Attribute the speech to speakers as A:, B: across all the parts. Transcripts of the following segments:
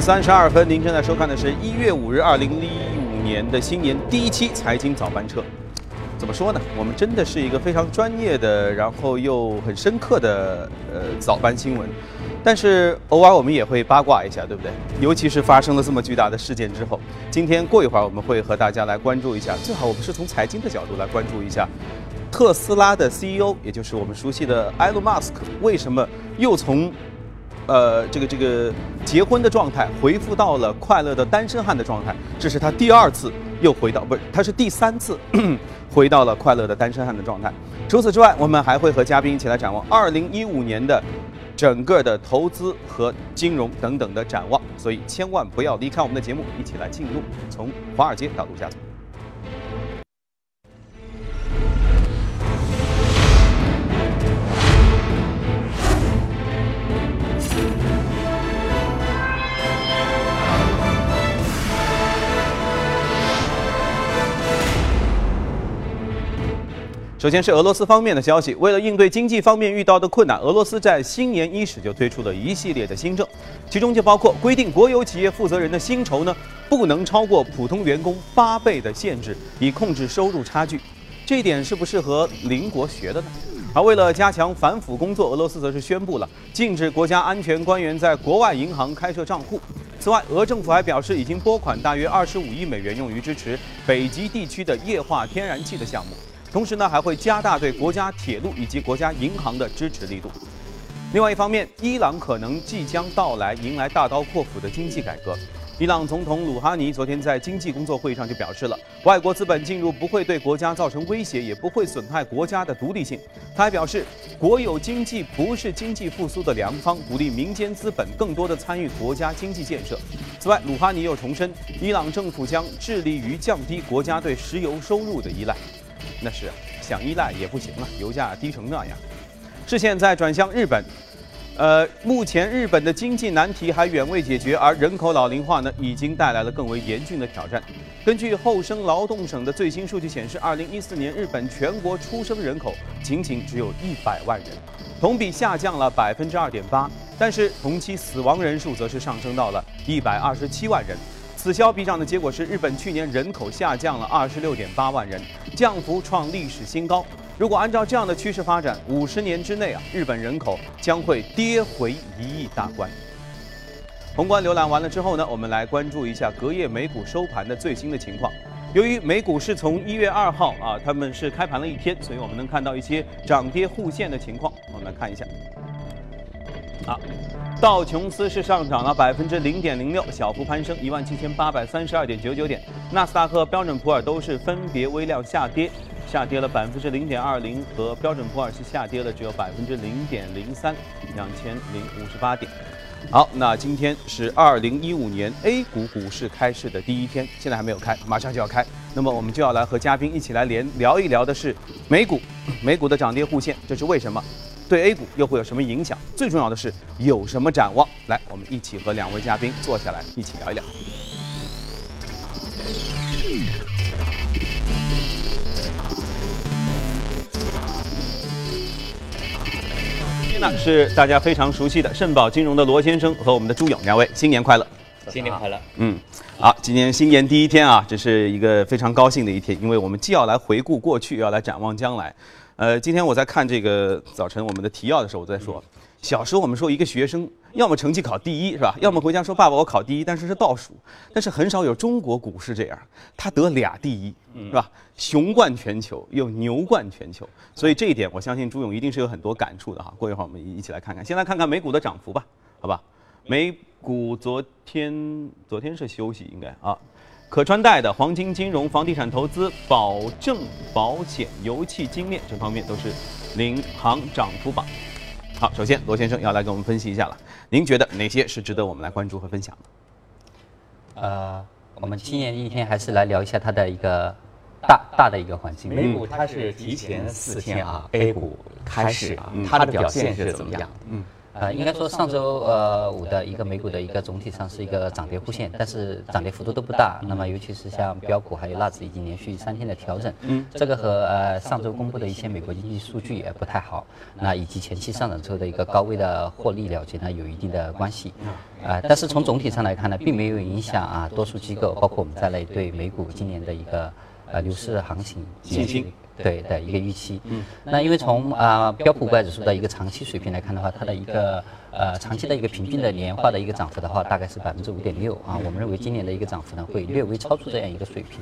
A: 三十二分，您正在收看的是一月五日二零一五年的新年第一期财经早班车。怎么说呢？我们真的是一个非常专业的，然后又很深刻的呃早班新闻。但是偶尔我们也会八卦一下，对不对？尤其是发生了这么巨大的事件之后，今天过一会儿我们会和大家来关注一下。最好我们是从财经的角度来关注一下，特斯拉的 CEO，也就是我们熟悉的埃隆·马斯克，为什么又从呃这个这个结婚的状态恢复到了快乐的单身汉的状态？这是他第二次又回到，不是，他是第三次 回到了快乐的单身汉的状态。除此之外，我们还会和嘉宾一起来展望二零一五年的。整个的投资和金融等等的展望，所以千万不要离开我们的节目，一起来进入从华尔街到陆家嘴。首先是俄罗斯方面的消息，为了应对经济方面遇到的困难，俄罗斯在新年伊始就推出了一系列的新政，其中就包括规定国有企业负责人的薪酬呢不能超过普通员工八倍的限制，以控制收入差距。这一点是不是和邻国学的呢？而为了加强反腐工作，俄罗斯则是宣布了禁止国家安全官员在国外银行开设账户。此外，俄政府还表示已经拨款大约二十五亿美元用于支持北极地区的液化天然气的项目。同时呢，还会加大对国家铁路以及国家银行的支持力度。另外一方面，伊朗可能即将到来，迎来大刀阔斧的经济改革。伊朗总统鲁哈尼昨天在经济工作会议上就表示了，外国资本进入不会对国家造成威胁，也不会损害国家的独立性。他还表示，国有经济不是经济复苏的良方，鼓励民间资本更多的参与国家经济建设。此外，鲁哈尼又重申，伊朗政府将致力于降低国家对石油收入的依赖。那是啊想依赖也不行了，油价低成那样。视线再转向日本，呃，目前日本的经济难题还远未解决，而人口老龄化呢，已经带来了更为严峻的挑战。根据厚生劳动省的最新数据显示，二零一四年日本全国出生人口仅仅只有一百万人，同比下降了百分之二点八，但是同期死亡人数则是上升到了一百二十七万人。此消彼长的结果是，日本去年人口下降了二十六点八万人，降幅创历史新高。如果按照这样的趋势发展，五十年之内啊，日本人口将会跌回一亿大关。宏观浏览完了之后呢，我们来关注一下隔夜美股收盘的最新的情况。由于美股是从一月二号啊，他们是开盘了一天，所以我们能看到一些涨跌互现的情况。我们来看一下。啊，道琼斯是上涨了百分之零点零六，小幅攀升一万七千八百三十二点九九点。纳斯达克、标准普尔都是分别微量下跌，下跌了百分之零点二零，和标准普尔是下跌了只有百分之零点零三，两千零五十八点。好，那今天是二零一五年 A 股股市开市的第一天，现在还没有开，马上就要开。那么我们就要来和嘉宾一起来连聊一聊的是美股，美股的涨跌互现，这是为什么？对 A 股又会有什么影响？最重要的是有什么展望？来，我们一起和两位嘉宾坐下来一起聊一聊。今天呢是大家非常熟悉的盛宝金融的罗先生和我们的朱勇两位，新年快乐！
B: 新年快乐！
A: 嗯，好，今年新年第一天啊，这是一个非常高兴的一天，因为我们既要来回顾过去，要来展望将来。呃，今天我在看这个早晨我们的提要的时候，我在说，小时候我们说一个学生要么成绩考第一是吧，要么回家说爸爸我考第一，但是是倒数，但是很少有中国股市这样，他得俩第一是吧？雄冠全球又牛冠全球，所以这一点我相信朱勇一定是有很多感触的哈。过一会儿我们一起来看看，先来看看美股的涨幅吧，好吧？美股昨天昨天是休息应该啊。可穿戴的黄金、金融、房地产投资、保证保险、油气、精炼这方面都是领航涨幅榜。好，首先罗先生要来给我们分析一下了。您觉得哪些是值得我们来关注和分享
B: 的？呃，我们今年一天还是来聊一下它的一个大大的一个环境。
C: 美股它是提前四天啊，A 股开始啊，它的表现是怎么样？嗯，
B: 呃，应该说上周呃五的一个美股的一个总体上是一个涨跌互现，但是涨跌幅度都不大。那么尤其是像标普还有纳指已经连续三天的调整，嗯，这个和呃上周公布的一些美国经济数据也不太好，那以及前期上涨之后的一个高位的获利了结呢有一定的关系。啊，但是从总体上来看呢，并没有影响啊多数机构包括我们在内对美股今年的一个呃牛市行情
A: 信心。
B: 对的一个预期，嗯，那因为从啊标普五百指数的一个长期水平来看的话，它的一个呃长期的一个平均的年化的一个涨幅的话，大概是百分之五点六啊。我们认为今年的一个涨幅呢会略微超出这样一个水平，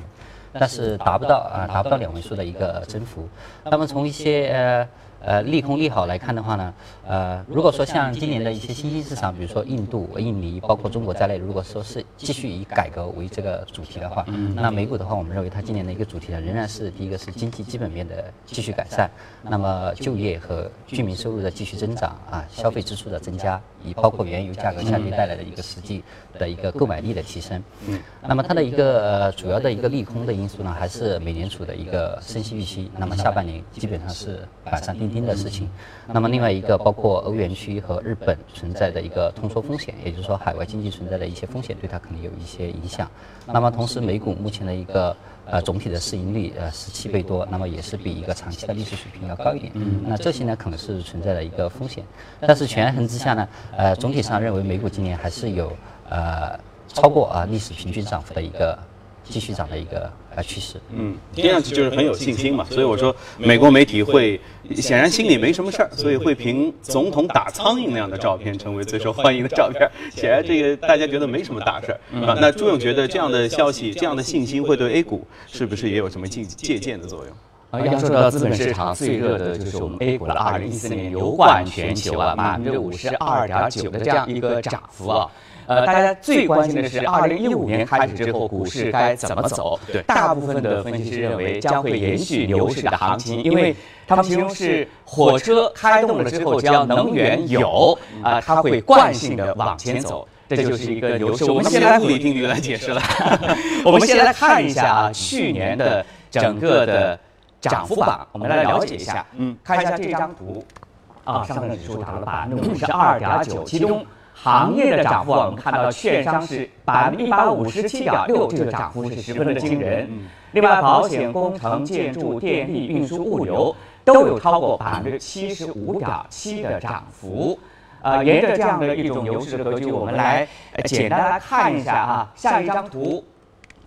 B: 但是达不到啊达不到两位数的一个增幅。那么从一些呃。呃，利空利好来看的话呢，呃，如果说像今年的一些新兴市场，比如说印度、印尼，包括中国在内，如果说是继续以改革为这个主题的话，那美股的话，我们认为它今年的一个主题呢，仍然是第一个是经济基本面的继续改善，那么就业和居民收入的继续增长啊，消费支出的增加，以包括原油价格下跌带来的一个实际的一个购买力的提升。嗯，那么它的一个呃主要的一个利空的因素呢，还是美联储的一个升息预期，那么下半年基本上是板上钉钉。的事情，那么另外一个包括欧元区和日本存在的一个通缩风险，也就是说海外经济存在的一些风险，对它可能有一些影响。那么同时，美股目前的一个呃总体的市盈率呃十七倍多，那么也是比一个长期的历史水平要高一点。那这些呢可能是存在的一个风险，但是权衡之下呢，呃总体上认为美股今年还是有呃超过啊历史平均涨幅的一个。继续涨的一个呃趋势，
A: 嗯，听上去就是很有信心嘛，所以我说美国媒体会显然心里没什么事儿，所以会凭总统打苍蝇那样的照片成为最受欢迎的照片。显然这个大家觉得没什么大事儿啊。那朱勇觉得这样的消息、这样的信心会对 A 股是不是也有什么借借鉴的作用？
C: 啊，要说到资本市场最热的就是我们 A 股了。二零一四年油冠全球啊，百分之五十二点九的这样一个涨幅啊。呃，大家最关心的是，二零一五年开始之后，股市该怎么走？对，大部分的分析师认为将会延续牛市的行情，因为他们形容是火车开动了之后，只要能源有啊，它会惯性的往前走，这就是一个牛市。
A: 我们先来物理定律来解释了。
C: 我们先来看一下啊，去年的整个的涨幅榜，我们来了解一下。嗯，看一下这张图啊，上证指数涨了百分之五十二点九，其中。行业的涨幅，我们看到券商是百分之一百五十七点六，这个涨幅是十分的惊人。另外，保险、工程、建筑、电力、运输、物流都有超过百分之七十五点七的涨幅。呃，沿着这样的一种牛市的格局，我们来简单来看一下啊，下一张图。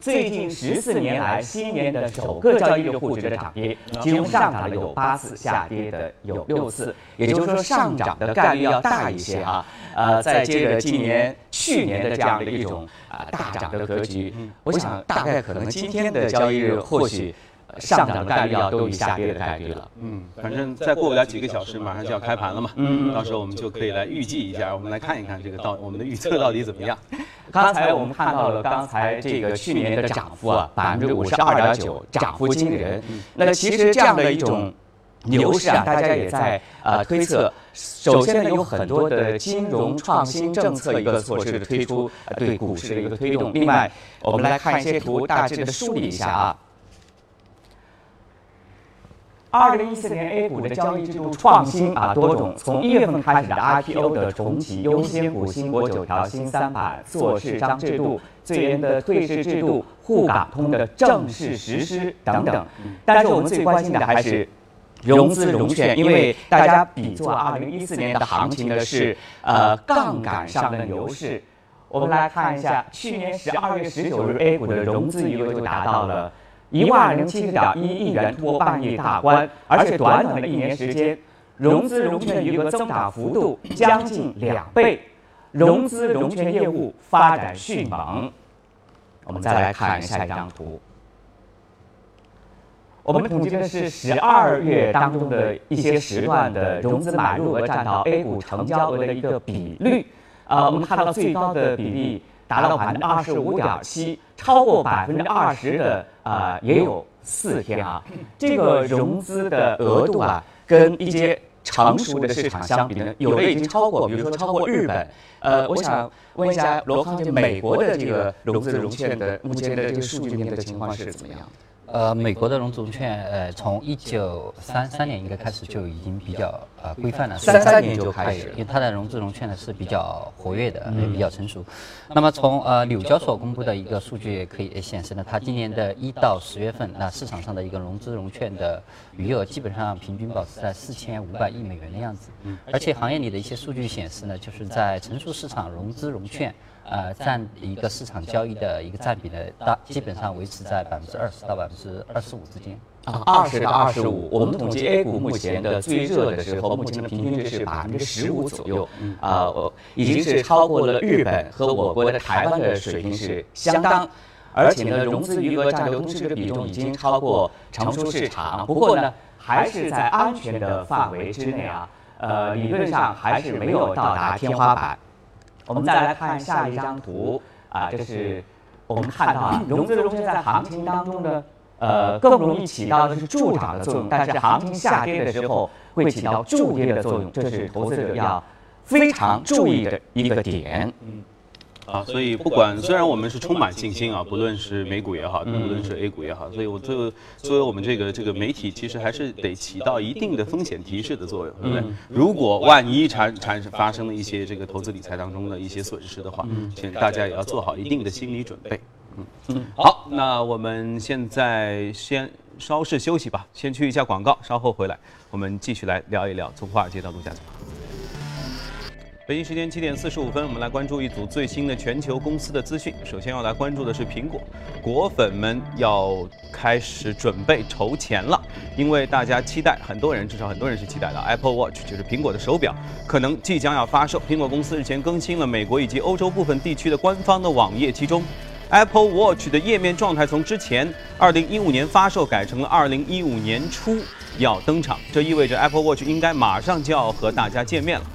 C: 最近十四年来，新年的首个交易日沪指的涨跌，其中上涨的有八次，下跌的有六次，也就是说上涨的概率要大一些啊。呃，再接着今年、去年的这样的一种啊大涨的格局，我想大概可能今天的交易日或许。上涨的概率要都比下跌的概率了。
A: 嗯，反正再过不了几个小时，马上就要开盘了嘛。嗯，到时候我们就可以来预计一下，我们来看一看这个到我们的预测到底怎么样。
C: 刚才我们看到了刚才这个去年的涨幅啊，百分之五十二点九，涨幅惊人。那其实这样的一种牛市啊，大家也在呃推测。首先呢，有很多的金融创新政策一个措施的推出，对股市的一个推动。另外，我们来看一些图，大致的梳理一下啊。二零一四年 A 股的交易制度创新啊多种，从一月份开始的 IPO 的重启、优先股、新国九条、新三板、做市章制度、最严的退市制度、沪港通的正式实施等等。但是我们最关心的还是融资融券，因为大家比作二零一四年的行情的是呃杠杆上的牛市。我们来看一下，去年十二月十九日 A 股的融资余额就达到了。一万零七十点一亿元突破半亿大关，而且短短的一年时间，融资融券余额增长幅度将近两倍，融资融券业务发展迅猛。我们再来看下一张图，我们统计的是十二月当中的一些时段的融资买入额占到 A 股成交额的一个比率。啊，我们看到最高的比例。达到百分之二十五点七，超过百分之二十的啊也有四天啊。这个融资的额度啊，跟一些成熟的市场相比呢，有的已经超过，比如说超过日本。呃，我想问一下罗康，就美国的这个融资融券的目前的这个数据面的情况是怎么样？
B: 呃，美国的融资融券，呃，从一九三三年应该开始就已经比较呃规范了，
C: 三三年就开始
B: 因为它的融资融券呢是比较活跃的，也比较成熟。那么从呃纽交所公布的一个数据可以显示呢，它今年的一到十月份，那市场上的一个融资融券的余额基本上平均保持在四千五百亿美元的样子。而且行业里的一些数据显示呢，就是在成熟市场融资融券。呃，占一个市场交易的一个占比呢，大基本上维持在百分之二十到百分之二十五之间。
C: 啊，二十到二十五。我们统计 A 股目前的最热的时候，目前的平均值是百分之十五左右。啊，已经是超过了日本和我国的台湾的水平是相当。而且呢，融资余额占流通市值的比重已经超过成熟市场。不过呢，还是在安全的范围之内啊。呃，理论上还是没有到达天花板。我们再来看下一张图啊，这是我们看到啊，融资融券在行情当中呢，呃，更容易起到的是助涨的作用，但是行情下跌的时候会起到助跌的作用，这是投资者要非常注意的一个点。嗯。
A: 啊，所以不管虽然我们是充满信心啊，不论是美股也好，不论是 A 股也好，所以我作为作为我们这个这个媒体，其实还是得起到一定的风险提示的作用，对不对？如果万一产产生发生了一些这个投资理财当中的一些损失的话，请大家也要做好一定的心理准备。嗯嗯，好，那我们现在先稍事休息吧，先去一下广告，稍后回来我们继续来聊一聊从华尔街到陆家嘴。北京时间七点四十五分，我们来关注一组最新的全球公司的资讯。首先要来关注的是苹果，果粉们要开始准备筹钱了，因为大家期待，很多人至少很多人是期待的 Apple Watch，就是苹果的手表，可能即将要发售。苹果公司日前更新了美国以及欧洲部分地区的官方的网页，其中 Apple Watch 的页面状态从之前二零一五年发售改成了二零一五年初要登场，这意味着 Apple Watch 应该马上就要和大家见面了。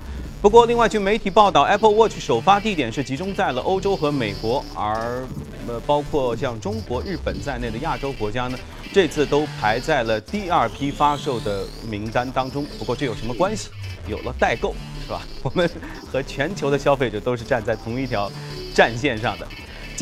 A: 不过，另外据媒体报道，Apple Watch 首发地点是集中在了欧洲和美国，而呃，包括像中国、日本在内的亚洲国家呢，这次都排在了第二批发售的名单当中。不过这有什么关系？有了代购，是吧？我们和全球的消费者都是站在同一条战线上的。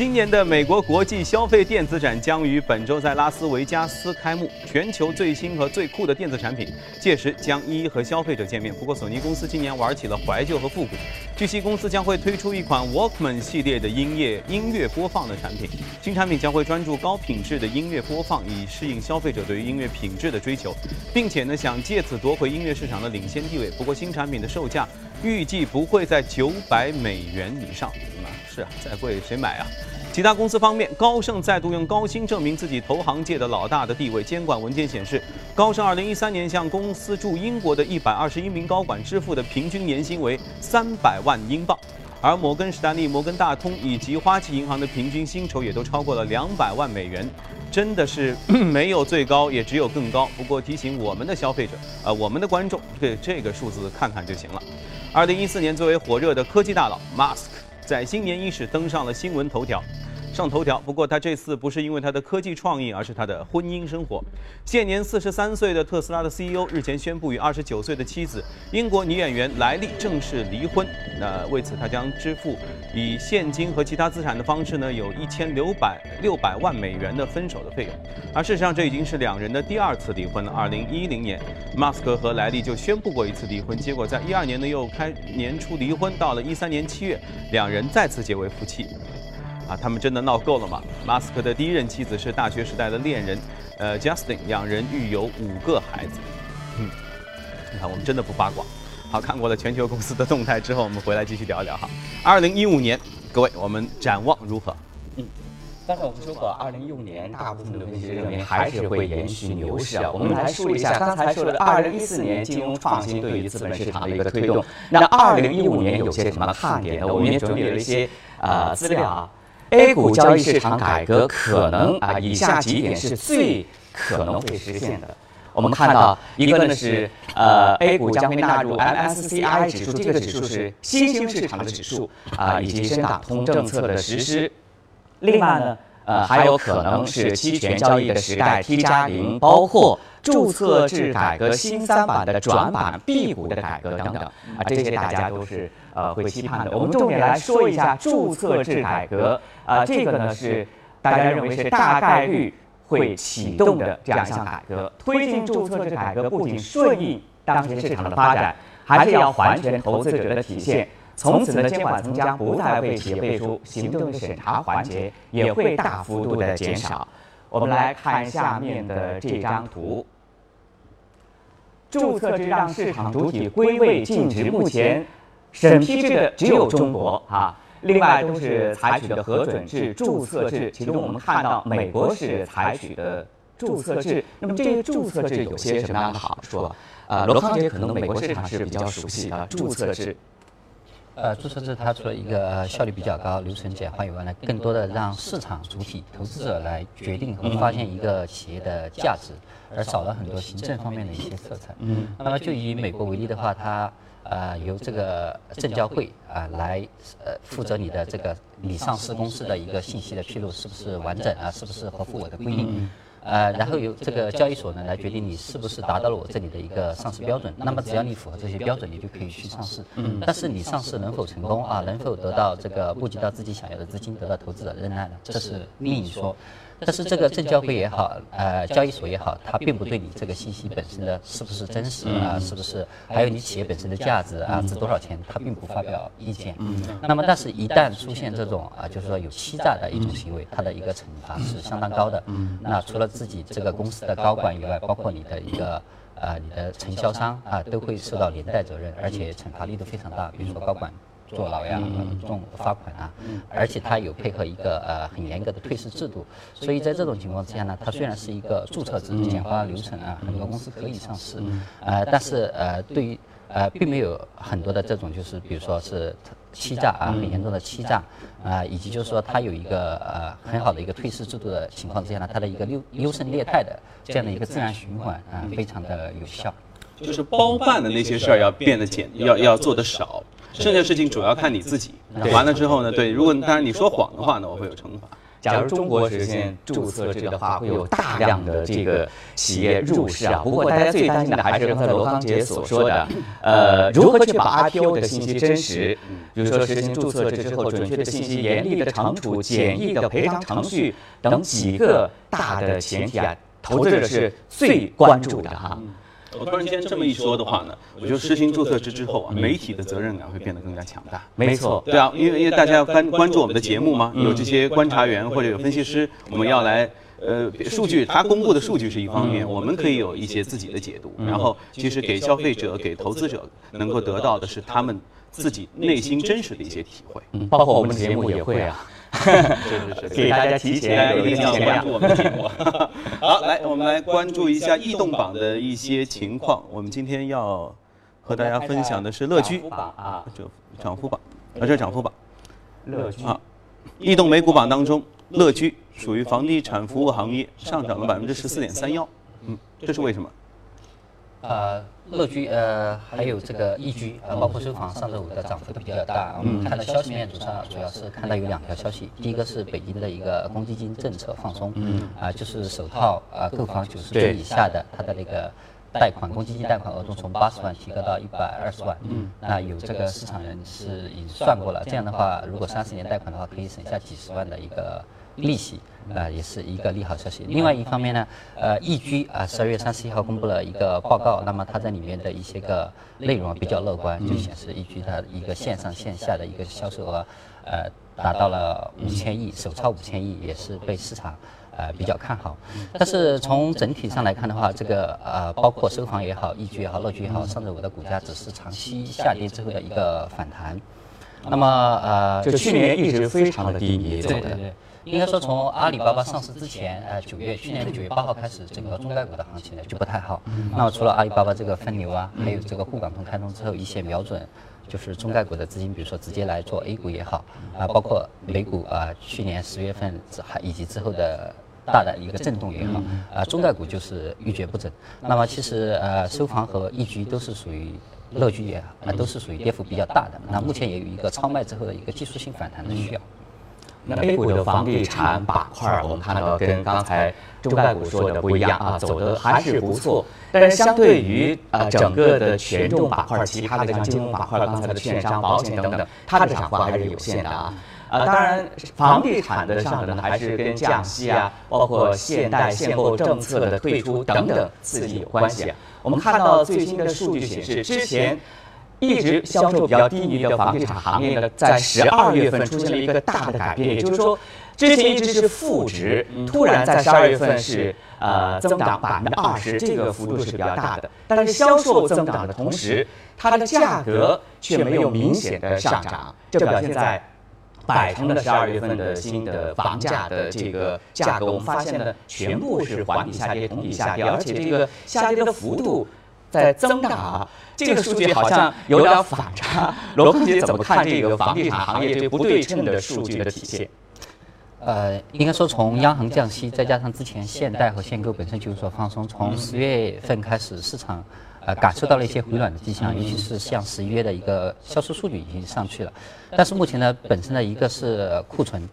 A: 今年的美国国际消费电子展将于本周在拉斯维加斯开幕，全球最新和最酷的电子产品届时将一一和消费者见面。不过，索尼公司今年玩起了怀旧和复古，据悉公司将会推出一款 Walkman 系列的音乐音乐播放的产品。新产品将会专注高品质的音乐播放，以适应消费者对于音乐品质的追求，并且呢想借此夺回音乐市场的领先地位。不过，新产品的售价预计不会在九百美元以上。是啊，再贵谁买啊？其他公司方面，高盛再度用高薪证明自己投行界的老大的地位。监管文件显示，高盛2013年向公司驻英国的一百二十一名高管支付的平均年薪为三百万英镑，而摩根士丹利、摩根大通以及花旗银行的平均薪酬也都超过了两百万美元。真的是没有最高，也只有更高。不过提醒我们的消费者，呃，我们的观众，对这个数字看看就行了。2014年，最为火热的科技大佬，Musk。在新年伊始登上了新闻头条，上头条。不过他这次不是因为他的科技创意，而是他的婚姻生活。现年四十三岁的特斯拉的 CEO 日前宣布与二十九岁的妻子英国女演员莱利正式离婚。那为此他将支付以现金和其他资产的方式呢，有一千六百六百万美元的分手的费用。而事实上这已经是两人的第二次离婚了。二零一零年，马斯克和莱利就宣布过一次离婚，结果在一二年呢又开年初离婚，到了一三年七月，两人再次结为夫妻。啊，他们真的闹够了吗？马斯克的第一任妻子是大学时代的恋人，呃，Justin，两人育有五个孩子。嗯，你看，我们真的不八卦。好看过了全球公司的动态之后，我们回来继续聊一聊哈。二零一五年，各位，我们展望如何？
C: 嗯，刚才我们说过，二零一五年大部分的分析师认为还是会延续牛市啊。我们来说一下刚才说的二零一四年金融创新对于资本市场的一个推动。那二零一五年有些什么看点呢？我们也准备了一些呃资料啊。A 股交易市场改革可能啊，以下几点是最可能会实现的。我们看到一个呢是呃，A 股将会纳入 MSCI 指数，这个指数是新兴市场的指数啊，以及深港通政策的实施。另外呢，呃，还有可能是期权交易的时代 T 加零，包括注册制改革新三板的转板 B 股的改革等等啊，这些大家都是呃会期盼的。我们重点来说一下注册制改革。啊，这个呢是大家认为是大概率会启动的这样一项改革。推进注册制改革不仅顺应当前市场的发展还是要还权投资者的体现。从此呢，监管层将不再为企业背书，行政的审查环节也会大幅度的减少。我们来看下面的这张图。注册制让市场主体归位尽职，目前审批制的只有中国啊，另外都是采取的核准制、注册制。其中我们看到美国是采取的注册制，那么这个注册制有些什么样的好处？呃，罗康杰可能美国市场是比较熟悉的注册制。
B: 呃，注册制它除了一个效率比较高、流程简化以外呢，更多的让市场主体、投资者来决定和发现一个企业的价值，而少了很多行政方面的一些色彩。嗯。那么就以美国为例的话，它呃由这个证交会啊来呃负责你的这个你上市公司的一个信息的披露是不是完整啊，是不是合乎我的规定。呃，然后由这个交易所呢来决定你是不是达到了我这里的一个上市标准。那么只要你符合这些标准，你就可以去上市。嗯。但是你上市能否成功啊？能否得到这个募集到自己想要的资金，得到投资者认纳呢？这是另一说。但是这个证交会也好，呃，交易所也好，它并不对你这个信息本身的是不是真实啊，是不是还有你企业本身的价值啊，值多少钱，它并不发表意见。嗯。那么，但是一旦出现这种啊，就是说有欺诈的一种行为，它的一个惩罚是相当高的。嗯。那除了自己这个公司的高管以外，包括你的一个呃你的承销商啊，都会受到连带责任，而且惩罚力度非常大。比如说高管。坐牢呀，重罚款啊，而且它有配合一个呃很严格的退市制度，所以在这种情况之下呢，它虽然是一个注册制简化流程啊，很多公司可以上市，呃，但是呃对于呃并没有很多的这种就是比如说是欺诈啊，很严重的欺诈啊，以及就是说它有一个呃很好的一个退市制度的情况之下呢，它的一个优优胜劣汰的这样的一个自然循环啊，非常的有效。
A: 就是包办的那些事儿要变得简，要要做的少。剩下事情主要看你自己。完了之后呢，对，如果当然你说谎的话呢，我会有惩罚。
C: 假如中国实现注册制的话，会有大量的这个企业入市啊。不过大家最担心的还是刚才罗刚杰所说的，呃，如何去把 IPO 的信息真实？比如说实行注册制之后，准确的信息、严厉的惩处、简易的赔偿程序等几个大的前提啊，投资者是最关注的哈。
A: 我突然间这么一说的话呢，我觉得实行注册制之后啊，媒体的责任感会变得更加强大。
C: 没错，
A: 对啊，因为因为大家要关关注我们的节目嘛，有这些观察员或者有分析师，我们要来呃数据，他公布的数据是一方面，我们可以有一些自己的解读，然后其实给消费者、给投资者能够得到的是他们自己内心真实的一些体会。
C: 嗯，包括我们的节目也会啊。
A: 是是是，给
C: 大家提前
A: 一定要关注我们的节目。好，来，我们来关注一下异动榜的一些情况。我们今天要和大家分享的是乐居
C: 啊，
A: 这涨幅榜啊，这是涨幅榜。
C: 乐居
A: 啊，异动美股榜当中，乐居属于房地产服务行业，上涨了百分之十四点三幺。嗯，这是为什么？
B: 呃，乐居呃，还有这个易居啊，包括收房，上周五的涨幅都比较大。我们看到消息面主上主要是看到有两条消息，第一个是北京的一个公积金政策放松，嗯。啊，就是首套啊购房九十岁以下的，它的那个贷款公积金贷款额度从八十万提高到一百二十万。嗯，那有这个市场人是已经算过了，这样的话，如果三十年贷款的话，可以省下几十万的一个。利息，呃，也是一个利好消息。另外一方面呢，呃，易居啊，十二月三十一号公布了一个报告，那么它在里面的一些个内容比较乐观，就显示易居它一个线上线下的一个销售额，呃，达到了五千亿，首超五千亿，也是被市场呃比较看好。但是从整体上来看的话，这个呃，包括收房也好，易居也好，乐居也好，上周五的股价只是长期下跌之后的一个反弹。那么呃，
C: 就去年一直非常的低迷，
B: 对对对。应该说，从阿里巴巴上市之前，呃，九月去年的九月八号开始，整个中概股的行情呢就不太好。那么除了阿里巴巴这个分流啊，还有这个沪港通开通之后一些瞄准，就是中概股的资金，比如说直接来做 A 股也好，啊，包括美股啊，去年十月份还以及之后的大的一个震动也好，啊，中概股就是一蹶不振。那么其实呃，收房和易居都是属于乐居也好，啊，都是属于跌幅比较大的。那目前也有一个超卖之后的一个技术性反弹的需要。
C: 那 A 股的房地产板块，我们看到跟刚才中概股说的不一样啊，走的还是不错。但是相对于呃整个的权重板块，其他的像金融板块，刚才的券商、保险等等，它的涨幅还是有限的啊。啊，当然，房地产的上涨呢，还是跟降息啊，包括限贷限购政策的退出等等刺激有关系。我们看到最新的数据显示，之前一直销售比较低迷的房地产行业呢，在十二月份出现了一个大的改变，也就是说，之前一直是负值，突然在十二月份是呃增长百分之二十，这个幅度是比较大的。但是销售增长的同时，它的价格却没有明显的上涨，这表现在。百城的十二月份的新的房价的这个价格，我们发现呢，全部是环比下跌、同比下跌，而且这个下跌的幅度在增大，这个数据好像有点反差。罗坤杰怎么看这个房地产行业这不对称的数据的体现？
B: 呃，应该说从央行降息，再加上之前限贷和限购本身就有所放松，从十月份开始市场。呃，感受到了一些回暖的迹象，尤其是像十一月的一个销售数据已经上去了，但是目前呢，本身的一个是库存，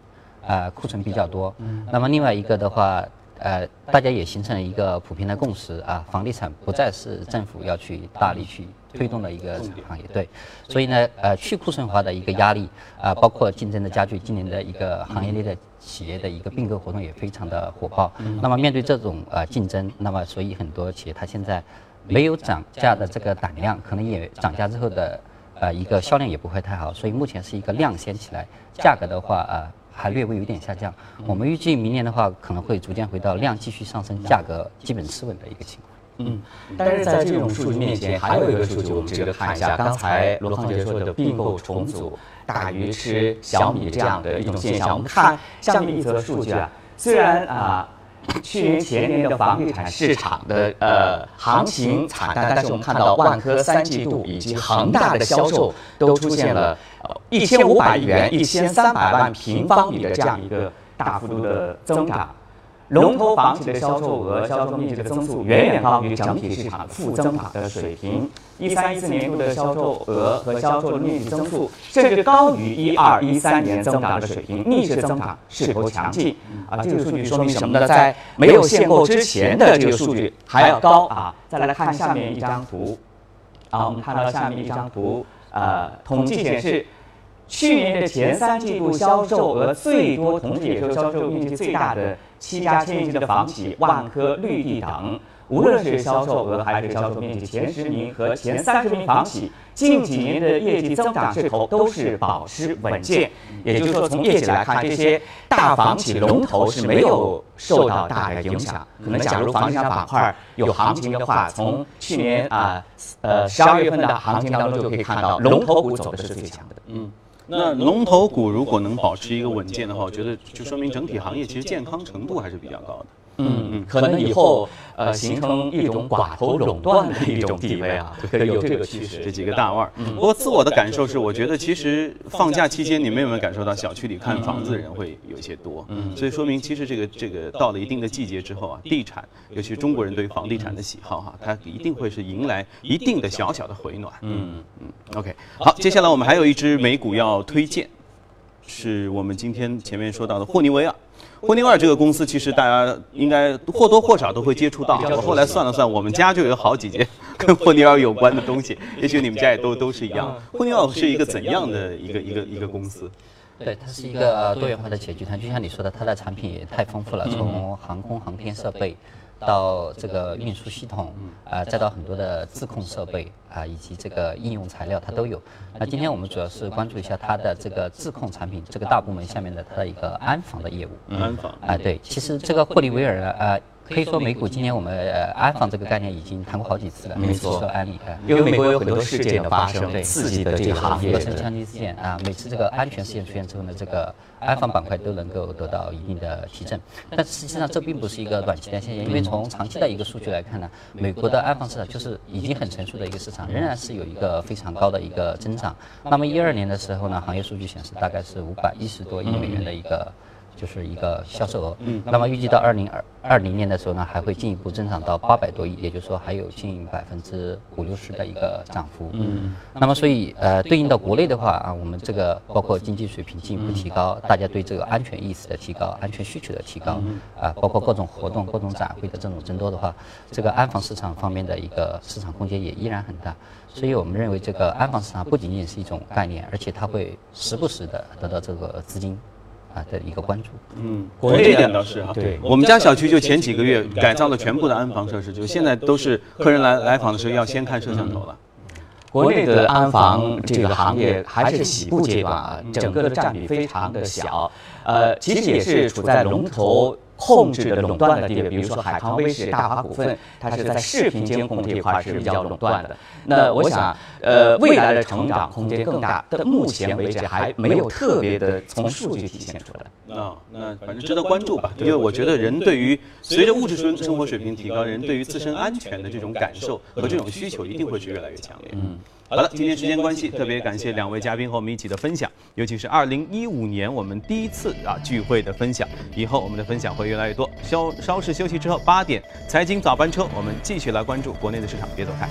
B: 呃，库存比较多，那么另外一个的话，呃，大家也形成了一个普遍的共识啊，房地产不再是政府要去大力去推动的一个行业，对，所以呢，呃，去库存化的一个压力啊，包括竞争的加剧，今年的一个行业内的企业的一个并购活动也非常的火爆，那么面对这种呃竞争，那么所以很多企业它现在。没有涨价的这个胆量，可能也涨价之后的呃一个销量也不会太好，所以目前是一个量先起来，价格的话呃还略微有点下降。我们预计明年的话可能会逐渐回到量继续上升，价格基本持稳的一个情况。
C: 嗯，但是在这种数据面前，还有一个数据我们值得看一下。刚才罗康杰说的并购重组大鱼吃小米这样的一种现象，我们看下面一则数据啊，虽然啊。去年前年的房地产市场的呃行情惨淡，但是我们看到万科三季度以及恒大的销售都出现了一千五百亿元、一千三百万平方米的这样一个大幅度的增长。龙头房企的销售额、销售面积的增速远远高于整体市场负增长的水平。一三一四年度的销售额和销售面积增速甚至高于一二一三年增长的水平，逆势增长势头强劲。啊，这个数据说明什么呢？在没有限购之前的这个数据还要高啊。再来看下面一张图，啊，我们看到下面一张图，呃，统计显示。去年的前三季度销售额最多，同时也是销售面积最大的七家千亿级的房企，万科、绿地等，无论是销售额还是销售面积，前十名和前三十名房企近几年的业绩增长势头都是保持稳健。也就是说，从业绩来看，这些大房企龙头是没有受到大的影响。可能假如房地产板块有行情的话，从去年啊呃十二月份的行情当中就可以看到，龙头股走的是最强的。嗯。
A: 那龙头股如果能保持一个稳健的话，我觉得就说明整体行业其实健康程度还是比较高的。
C: 嗯嗯，可能以后呃形成一种寡头垄断的一种地位啊，有这个趋势。
A: 这几个大腕儿。不过自我的感受是，我觉得其实放假期间，你们有没有感受到小区里看房子的人会有一些多？嗯，所以说明其实这个这个到了一定的季节之后啊，地产，尤其是中国人对于房地产的喜好哈，它一定会是迎来一定的小小的回暖。嗯嗯。OK，好，接下来我们还有一只美股要推荐，是我们今天前面说到的霍尼韦尔。霍尼韦尔这个公司，其实大家应该或多或少都会接触到。我后来算了算，我们家就有好几件 跟霍尼韦尔有关的东西，也许你们家也都都是一样。霍尼韦尔是一个怎样的一个一个一个公司？
B: 对，它是一个多元化的企业集团，就像你说的，它的产品也太丰富了，从航空航天设备。到这个运输系统，啊，再到很多的自控设备啊，以及这个应用材料，它都有。那今天我们主要是关注一下它的这个自控产品这个大部门下面的它的一个安防的业务。
A: 安防
B: 啊，对，其实这个霍利维尔呢，呃。可以说美股今年我们呃安防这个概念已经谈过好几次了，
C: 没错，
B: 安利，
C: 因为美国有很多事件的发生，对刺激的这个行业，
B: 合成枪击事件啊，每次这个安全事件出现之后呢，这个安防板块都能够得到一定的提振。但实际上这并不是一个短期的现象，因为从长期的一个数据来看呢，美国的安防市场就是已经很成熟的一个市场，仍然是有一个非常高的一个增长。那么一二年的时候呢，行业数据显示大概是五百一十多亿美元的一个。就是一个销售额。嗯，那么预计到二零二二零年的时候呢，还会进一步增长到八百多亿，也就是说还有近百分之五六十的一个涨幅。嗯，那么所以呃，对应到国内的话啊，我们这个包括经济水平进一步提高，大家对这个安全意识的提高、安全需求的提高啊，包括各种活动、各种展会的这种增多的话，这个安防市场方面的一个市场空间也依然很大。所以我们认为这个安防市场不仅仅是一种概念，而且它会时不时的得到这个资金。啊的一个关注，
A: 嗯，国内这点倒是啊，对，我们家小区就前几个月改造了全部的安防设施，就现在都是客人来来访的时候要先看摄像头了。
C: 国内的安防这个行业还是起步阶段啊，整个的占比非常的小，呃，其实也是处在龙头。控制的垄断的地位，比如说海康威视、大华股份，它是在视频监控这一块是比较垄断的。那我想，呃，未来的成长空间更大，但目前为止还没有特别的从数据体现出来。
A: 啊，那反正值得关注吧，因为我觉得人对于随着物质生生活水平提高，人对于自身安全的这种感受和这种需求一定会是越来越强烈。嗯。好了，今天时间关系，特别感谢两位嘉宾和我们一起的分享，尤其是二零一五年我们第一次啊聚会的分享。以后我们的分享会越来越多。稍稍事休息之后，八点财经早班车，我们继续来关注国内的市场，别走开。